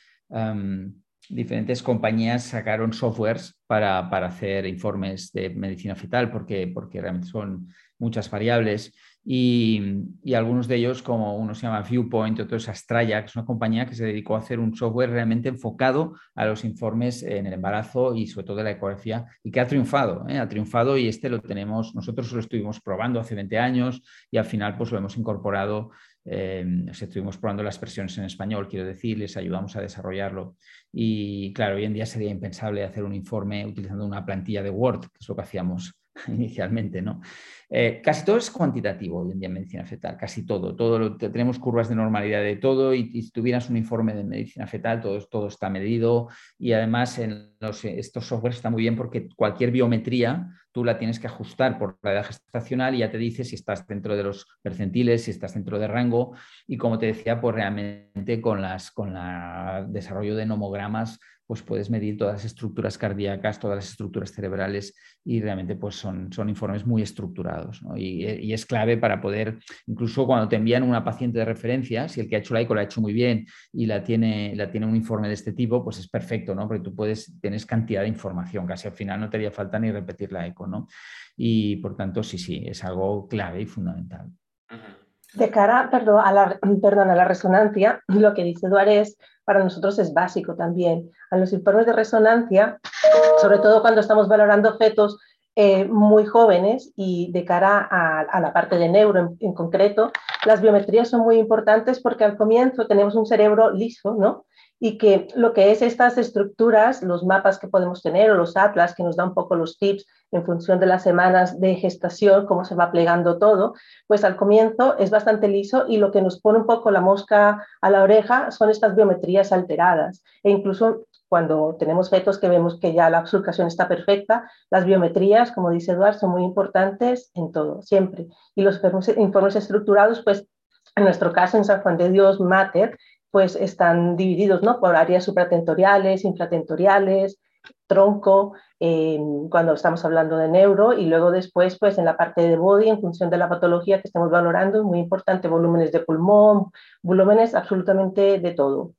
Speaker 2: diferentes compañías sacaron softwares para, hacer informes de medicina fetal porque, porque realmente son muchas variables. Y, algunos de ellos, como uno se llama Viewpoint, otro es Astraya, que es una compañía que se dedicó a hacer un software realmente enfocado a los informes en el embarazo y sobre todo de la ecografía, y que ha triunfado, ¿eh? ha triunfado y este lo tenemos, nosotros lo estuvimos probando hace 20 años y al final pues lo hemos incorporado, eh, estuvimos probando las versiones en español, quiero decir, les ayudamos a desarrollarlo. Y claro, hoy en día sería impensable hacer un informe utilizando una plantilla de Word, que es lo que hacíamos inicialmente, ¿no? Eh, casi todo es cuantitativo hoy en día en medicina fetal, casi todo. todo tenemos curvas de normalidad de todo y, si tuvieras un informe de medicina fetal, todo, todo está medido y además en estos softwares está muy bien porque cualquier biometría tú la tienes que ajustar por la edad gestacional y ya te dice si estás dentro de los percentiles, si estás dentro de rango y como te decía, pues realmente con, las, con el desarrollo de nomogramas pues puedes medir todas las estructuras cardíacas, todas las estructuras cerebrales y realmente pues son, son informes muy estructurados. Y, es clave para poder, incluso cuando te envían una paciente de referencia, si el que ha hecho la ECO lo ha hecho muy bien y la tiene, la tiene un informe de este tipo, pues es perfecto, ¿no? porque tú puedes, tienes cantidad de información, casi al final no te haría falta ni repetir la ECO. ¿no? Y por tanto, sí, sí, es algo clave y fundamental.
Speaker 3: De cara perdón, a, la, perdón, a la resonancia, lo que dice Duárez para nosotros es básico también. A los informes de resonancia, sobre todo cuando estamos valorando fetos eh, muy jóvenes y de cara a, la parte de neuro en, concreto, las biometrías son muy importantes porque al comienzo tenemos un cerebro liso, ¿no? Y que lo que es estas estructuras, los mapas que podemos tener o los atlas que nos da un poco los tips en función de las semanas de gestación, cómo se va plegando todo, pues al comienzo es bastante liso y lo que nos pone un poco la mosca a la oreja son estas biometrías alteradas. E incluso cuando tenemos fetos que vemos que ya la absulcación está perfecta, las biometrías, como dice Eduard, son muy importantes en todo, siempre. Y los informes estructurados, pues en nuestro caso en San Juan de Dios Mater, pues están divididos ¿no? por áreas supratentoriales, infratentoriales, tronco, eh, cuando estamos hablando de neuro, y luego después, pues en la parte de body, en función de la patología que estemos valorando, muy importante, volúmenes de pulmón, volúmenes absolutamente de todo.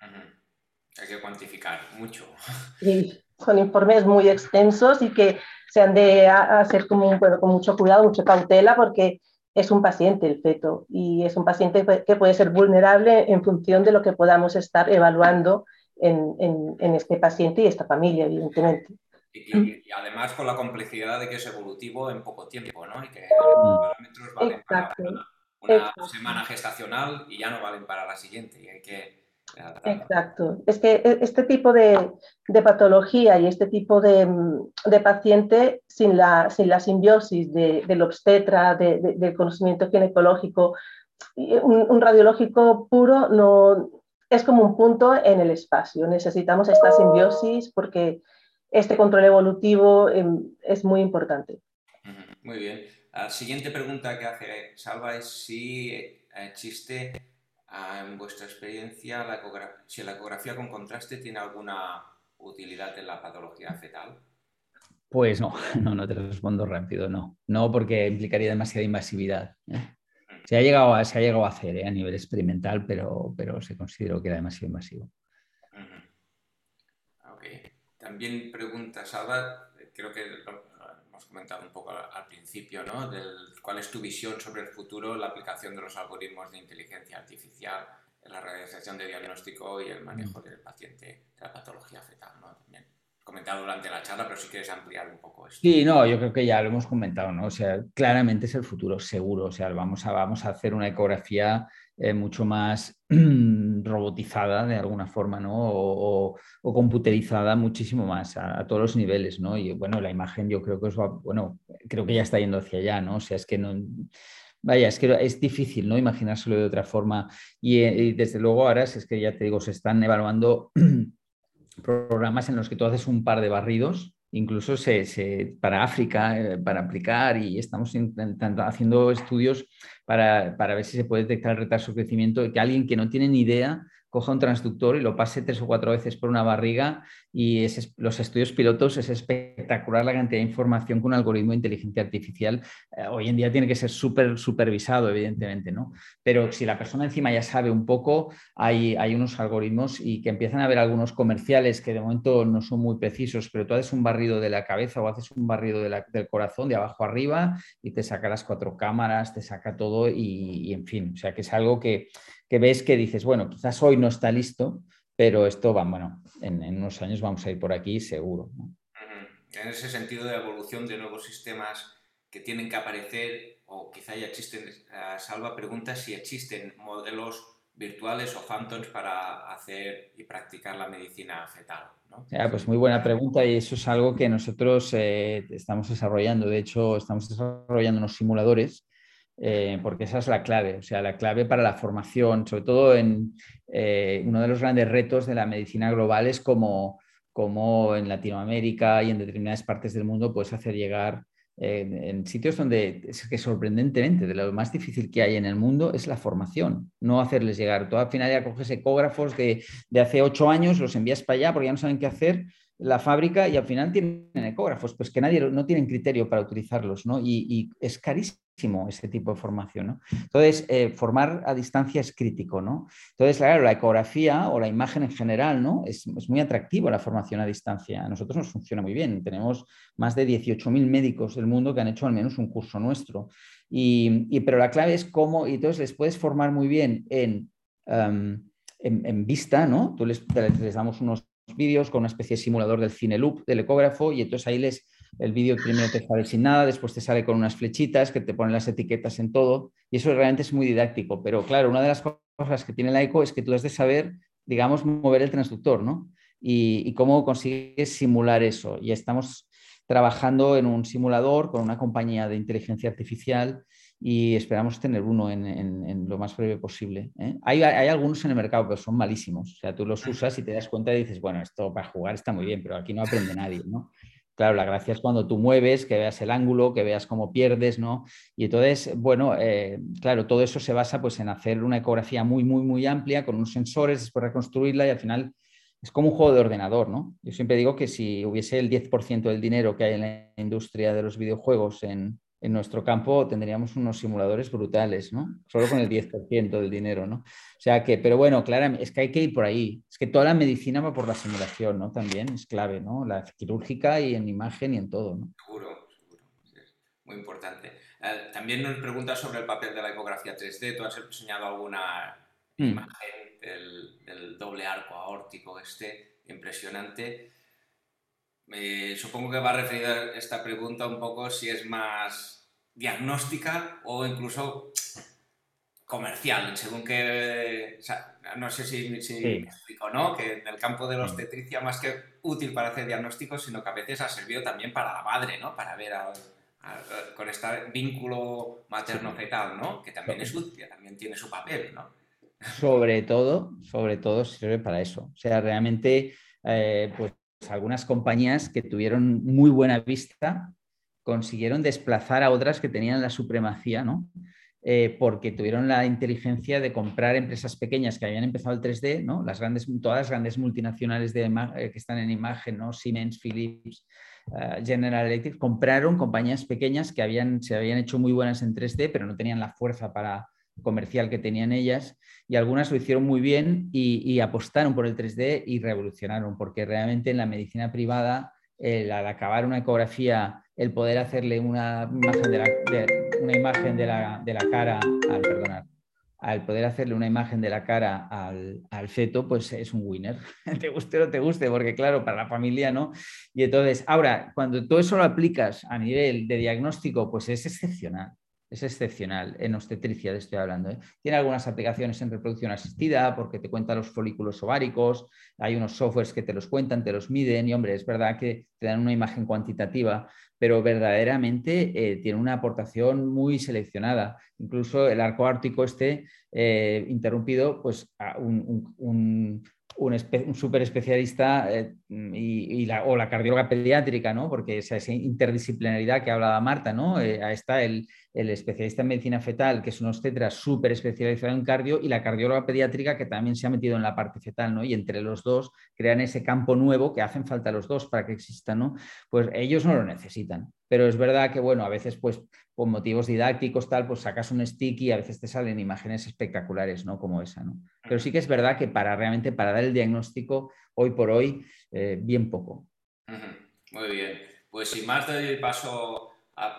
Speaker 1: Hay que cuantificar mucho.
Speaker 3: Sí, son informes muy extensos y que se han de hacer como con mucho cuidado, mucha cautela, porque es un paciente el feto y es un paciente que puede ser vulnerable en función de lo que podamos estar evaluando en, en, este paciente y esta familia, evidentemente.
Speaker 1: Y, además con la complejidad de que es evolutivo en poco tiempo, ¿no? Y que los parámetros valen para una, semana gestacional y ya no valen para la siguiente. Y hay que
Speaker 3: Exacto. Es que e, este tipo de, patología y este tipo de, paciente sin la, sin la simbiosis del obstetra, del conocimiento ginecológico, un, un, radiológico puro no, es como un punto en el espacio. Necesitamos esta simbiosis porque este control evolutivo em, es muy importante.
Speaker 1: Muy bien. La siguiente pregunta que hace Salva es si existe en vuestra experiencia, la si la ecografía con contraste tiene alguna utilidad en la patología fetal.
Speaker 2: Pues no, no, no te respondo rápido, no. No, porque implicaría demasiada invasividad. ¿eh? Se, ha llegado a, se ha llegado a hacer ¿eh? a nivel experimental, pero, pero se consideró que era demasiado invasivo.
Speaker 1: También pregunta Salva, creo que comentado un poco al, principio, ¿no? Del, ¿Cuál es tu visión sobre el futuro, la aplicación de los algoritmos de inteligencia artificial en la realización de diagnóstico y el manejo del paciente de la patología fetal, ¿no? También comentado durante la charla, pero si quieres ampliar un poco esto.
Speaker 2: Sí, no, yo creo que ya lo hemos comentado, ¿no? O sea, claramente es el futuro, seguro. O sea, vamos a, vamos a hacer una ecografía eh, mucho más robotizada de alguna forma, ¿no? O, computerizada muchísimo más a, todos los niveles, ¿no? Y bueno, la imagen yo creo que es, bueno, creo que ya está yendo hacia allá, ¿no? O sea, es que no... Vaya, es que es difícil, ¿no? Imaginárselo de otra forma. Y, eh, y desde luego ahora es que ya te digo, se están evaluando programas en los que tú haces un par de barridos incluso se, para África, eh, para aplicar y estamos intentando, haciendo estudios para, ver si se puede detectar el retraso de crecimiento que alguien que no tiene ni idea coja un transductor y lo pase tres o cuatro veces por una barriga y los estudios pilotos es espectacular la cantidad de información que un algoritmo de inteligencia artificial eh, hoy en día tiene que ser súper supervisado, evidentemente, ¿no? Pero si la persona encima ya sabe un poco, hay, hay unos algoritmos y que empiezan a haber algunos comerciales que de momento no son muy precisos, pero tú haces un barrido de la cabeza o haces un barrido del corazón de abajo arriba y te saca las cuatro cámaras, te saca todo y, en fin, o sea que es algo que, que ves que dices, bueno, quizás hoy no está listo, pero esto va, bueno, en, unos años vamos a ir por aquí seguro.
Speaker 1: En ese sentido de evolución de nuevos sistemas que tienen que aparecer, o quizá ya existen, Salva pregunta si existen modelos virtuales o phantoms para hacer y practicar la medicina fetal.
Speaker 2: pues muy buena pregunta y eso es algo que nosotros eh, estamos desarrollando. De hecho, estamos desarrollando unos simuladores eh, porque esa es la clave, o sea, la clave para la formación, sobre todo en eh, uno de los grandes retos de la medicina global es como, como en Latinoamérica y en determinadas partes del mundo puedes hacer llegar eh, en sitios donde es que sorprendentemente de lo más difícil que hay en el mundo es la formación, no hacerles llegar. Tú al final ya coges ecógrafos de, de hace ocho años, los envías para allá porque ya no saben qué hacer la fábrica y al final tienen ecógrafos, pues que nadie no tienen criterio para utilizarlos, ¿no? Y, es carísimo ese tipo de formación, ¿no? Entonces, eh, formar a distancia es crítico, ¿no? Entonces, claro, la ecografía o la imagen en general, ¿no? Es, muy atractivo la formación a distancia. A nosotros nos funciona muy bien. Tenemos más de 18.000 médicos del mundo que han hecho al menos un curso nuestro. Y, pero la clave es cómo, y entonces les puedes formar muy bien en... Em, en, vista, ¿no? Tú les, les, damos unos vídeos con una especie de simulador del cine loop del ecógrafo y entonces ahí les, el vídeo primero te sale sin nada, después te sale con unas flechitas que te ponen las etiquetas en todo y eso realmente es muy didáctico, pero claro, una de las cosas que tiene la eco es que tú has de saber, digamos, mover el transductor, ¿no? Y, y cómo consigues simular eso. Y estamos trabajando en un simulador con una compañía de inteligencia artificial y esperamos tener uno en, lo más breve posible. ¿eh? Hay, algunos en el mercado, pero son malísimos. O sea, tú los usas y te das cuenta y dices, bueno, esto para jugar está muy bien, pero aquí no aprende nadie, ¿no? Claro, la gracia es cuando tú mueves, que veas el ángulo, que veas cómo pierdes, ¿no? Y entonces, bueno, eh, claro, todo eso se basa pues, en hacer una ecografía muy, muy, muy amplia con unos sensores, después reconstruirla y al final es como un juego de ordenador, ¿no? Yo siempre digo que si hubiese el 10% del dinero que hay en la industria de los videojuegos en, en nuestro campo tendríamos unos simuladores brutales, ¿no? Solo con el 10% del dinero, ¿no? O sea que, pero bueno, claro, es que hay que ir por ahí. Es que toda la medicina va por la simulación, ¿no? También es clave, ¿no? La quirúrgica y en imagen y en todo, ¿no?
Speaker 1: Seguro, seguro. muy importante. Eh, también nos pregunta sobre el papel de la ecografía 3D. ¿Tú has enseñado alguna hmm. imagen del, del doble arco aórtico este impresionante? Supongo que va a referir a esta pregunta un poco si es más diagnóstica o incluso comercial, según que, no sé si, me explico, ¿no? Que en el campo de la obstetricia, más que útil para hacer diagnósticos, sino que a veces ha servido también para la madre, ¿no? Para ver con este vínculo materno-fetal, ¿no? Que también es útil, también tiene su papel, ¿no?
Speaker 2: Sobre todo, sobre todo sirve para eso. O sea, realmente, eh, pues algunas compañías que tuvieron muy buena vista consiguieron desplazar a otras que tenían la supremacía, ¿no? Eh, porque tuvieron la inteligencia de comprar empresas pequeñas que habían empezado el 3D, ¿no? las grandes, todas las grandes multinacionales de, eh, que están en imagen, ¿no? Siemens, Philips, eh, General Electric, compraron compañías pequeñas que habían, se habían hecho muy buenas en 3D, pero no tenían la fuerza para, comercial que tenían ellas y algunas lo hicieron muy bien y, apostaron por el 3D y revolucionaron, porque realmente en la medicina privada, al acabar una ecografía, el poder hacerle una imagen de la, imagen cara, al perdonar, al poder hacerle una imagen de la cara al, al, feto, pues es un winner. te guste o no te guste, porque claro, para la familia no. Y entonces, ahora, cuando todo eso lo aplicas a nivel de diagnóstico, pues es excepcional es excepcional en obstetricia, de estoy hablando. ¿eh? Tiene algunas aplicaciones en reproducción asistida porque te cuenta los folículos ováricos, hay unos softwares que te los cuentan, te los miden y hombre, es verdad que te dan una imagen cuantitativa, pero verdaderamente eh, tiene una aportación muy seleccionada. Incluso el arco ártico este eh, interrumpido, pues un, un, super especialista eh, y, la, o la cardióloga pediátrica, ¿no? porque esa, interdisciplinaridad que hablaba Marta, ¿no? Eh, está el, el especialista en medicina fetal, que es un obstetra súper especializado en cardio, y la cardióloga pediátrica, que también se ha metido en la parte fetal, ¿no? Y entre los dos crean ese campo nuevo que hacen falta los dos para que existan, ¿no? Pues ellos no lo necesitan. Pero es verdad que, bueno, a veces, pues, por motivos didácticos, tal, pues sacas un stick y a veces te salen imágenes espectaculares, ¿no? Como esa, ¿no? Pero sí que es verdad que para realmente, para dar el diagnóstico, hoy por hoy, eh, bien poco.
Speaker 1: Muy bien. Pues sin más doy paso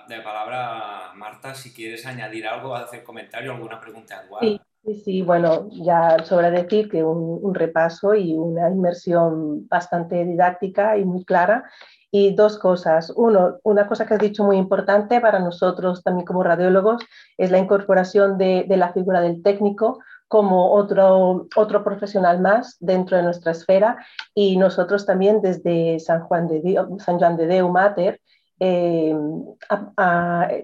Speaker 1: de palabra a Marta, si quieres añadir algo, hacer comentario, alguna pregunta
Speaker 3: Sí, sí, sí, bueno, ya sobra decir que un, repaso y una inmersión bastante didáctica y muy clara. Y dos cosas. Uno, una cosa que has dicho muy importante para nosotros también como radiólogos es la incorporación de, de la figura del técnico como otro, otro profesional más dentro de nuestra esfera y nosotros también desde San Juan de, Dios, San Juan de Deu Mater eh,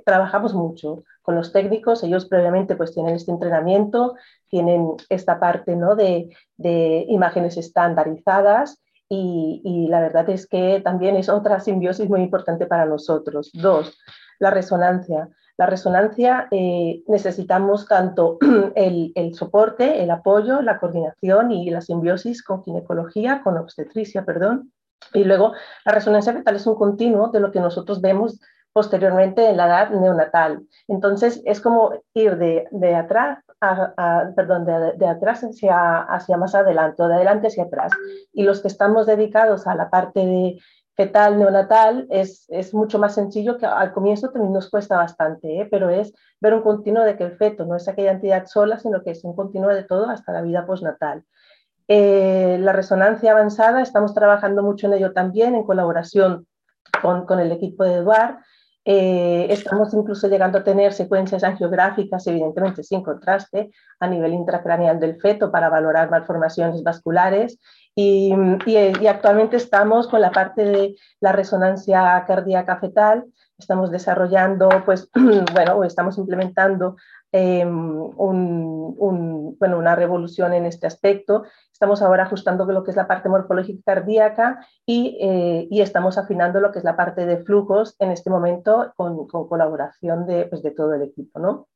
Speaker 3: trabajamos mucho con los técnicos, ellos previamente pues tienen este entrenamiento, tienen esta parte ¿no? de, de imágenes estandarizadas y, y, la verdad es que también es otra simbiosis muy importante para nosotros. Dos, la resonancia. La resonancia eh, necesitamos tanto el, el, soporte, el apoyo, la coordinación y la simbiosis con ginecología, con obstetricia, perdón, y luego la resonancia fetal es un continuo de lo que nosotros vemos posteriormente en la edad neonatal. Entonces es como ir de, de atrás, a, perdón, de, de, atrás hacia, hacia más adelante o de adelante hacia atrás. Y los que estamos dedicados a la parte de fetal neonatal es, es mucho más sencillo que al comienzo también nos cuesta bastante, ¿eh? pero es ver un continuo de que el feto no es aquella entidad sola, sino que es un continuo de todo hasta la vida postnatal. Eh, la resonancia avanzada, estamos trabajando mucho en ello también en colaboración con, con el equipo de Eduard. Eh, estamos incluso llegando a tener secuencias angiográficas, evidentemente sin contraste, a nivel intracraneal del feto para valorar malformaciones vasculares. Y, y, y actualmente estamos con la parte de la resonancia cardíaca fetal, estamos desarrollando, pues, bueno, estamos implementando Em, una revolución en este aspecto. Estamos ahora ajustando lo que es la parte morfológica cardíaca y, eh, y estamos afinando lo que es la parte de flujos en este momento con, con colaboración de, pues, de todo el equipo. ¿no?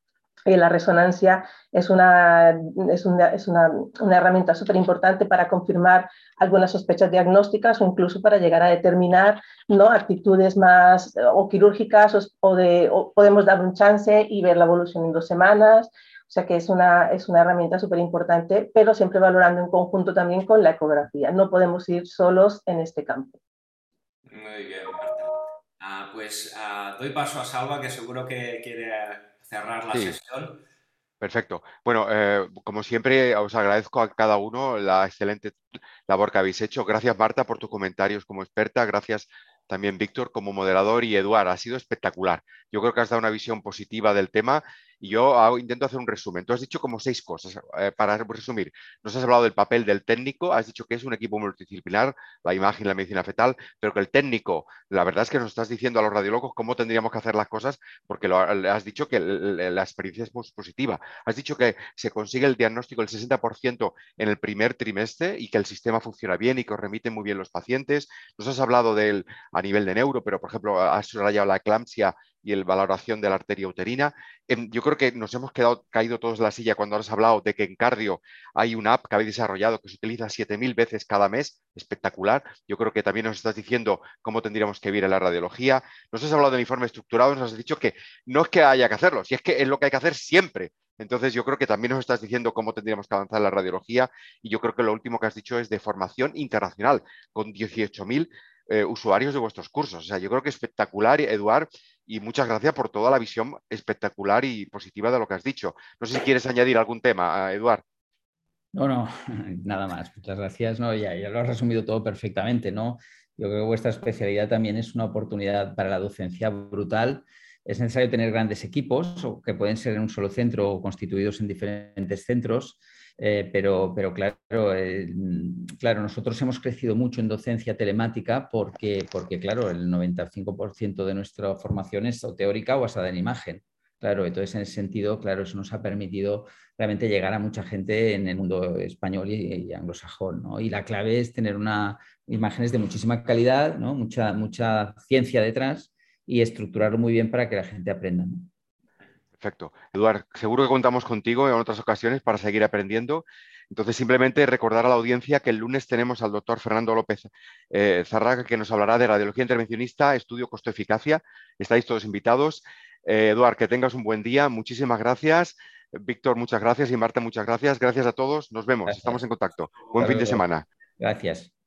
Speaker 3: Eh, la resonancia es una, es una, es una, una herramienta súper importante para confirmar algunas sospechas diagnósticas o incluso para llegar a determinar ¿no? actitudes más o quirúrgicas o, de, podemos dar un chance y ver la evolución en dos semanas. O sea que es una, es una herramienta súper importante, pero siempre valorando en conjunto también con la ecografía. No podemos ir solos en este campo.
Speaker 1: Muy bien, Marta. Ah, pues ah, doy paso a Salva, que seguro que quiere cerrar la sesión.
Speaker 4: Perfecto. Bueno, eh, como siempre, os agradezco a cada uno la excelente labor que habéis hecho. Gracias, Marta, por tus comentarios como experta. Gracias también, Víctor, como moderador y Eduard. Ha sido espectacular. Yo creo que has dado una visión positiva del tema y yo intento hacer un resumen. Tú has dicho como seis cosas. Eh, para resumir, nos has hablado del papel del técnico, has dicho que es un equipo multidisciplinar, la imagen, la medicina fetal, pero que el técnico, la verdad es que nos estás diciendo a los radiólogos cómo tendríamos que hacer las cosas, porque lo, has dicho que la experiencia es positiva. Has dicho que se consigue el diagnóstico del 60% en el primer trimestre y que el sistema funciona bien y que os remiten muy bien los pacientes. Nos has hablado del, a nivel de neuro, pero por ejemplo, has rayado la eclampsia y la valoración de la arteria uterina. Em, yo creo que nos hemos quedado caído todos en la silla cuando has hablado de que en cardio hay una app que habéis desarrollado que se utiliza 7.000 veces cada mes, espectacular. Yo creo que también nos estás diciendo cómo tendríamos que vivir en la radiología. Nos has hablado del informe estructurado, nos has dicho que no es que haya que hacerlo, si es que es lo que hay que hacer siempre. Entonces yo creo que también nos estás diciendo cómo tendríamos que avanzar en la radiología y yo creo que lo último que has dicho es de formación internacional, con 18.000 eh, usuarios de vuestros cursos. O sea, yo creo que espectacular, Eduard, y muchas gracias por toda la visión espectacular y positiva de lo que has dicho. No sé si quieres añadir algún tema, Eduard.
Speaker 2: No, no, nada más. Muchas gracias. No, ya, ya lo has resumido todo perfectamente. ¿no? Yo creo que vuestra especialidad también es una oportunidad para la docencia brutal. Es necesario tener grandes equipos, que pueden ser en un solo centro o constituidos en diferentes centros, eh, pero, pero claro, eh, claro, nosotros hemos crecido mucho en docencia telemática porque, porque claro, el 95% de nuestra formación es teórica o basada en imagen. Claro, entonces en ese sentido, claro, eso nos ha permitido realmente llegar a mucha gente en el mundo español y, anglosajón. ¿no? Y la clave es tener una, imágenes de muchísima calidad, ¿no? mucha, mucha ciencia detrás y estructurarlo muy bien para que la gente aprenda. ¿no?
Speaker 4: Perfecto. Eduard, seguro que contamos contigo en otras ocasiones para seguir aprendiendo. Entonces, simplemente recordar a la audiencia que el lunes tenemos al doctor Fernando López eh, Zarraga, que nos hablará de radiología intervencionista, estudio costo-eficacia. Estáis todos invitados. Eh, Eduard, que tengas un buen día. Muchísimas gracias. Víctor, muchas gracias. Y Marta, muchas gracias. Gracias a todos. Nos vemos. Estamos en contacto. Buen fin de semana.
Speaker 2: Gracias.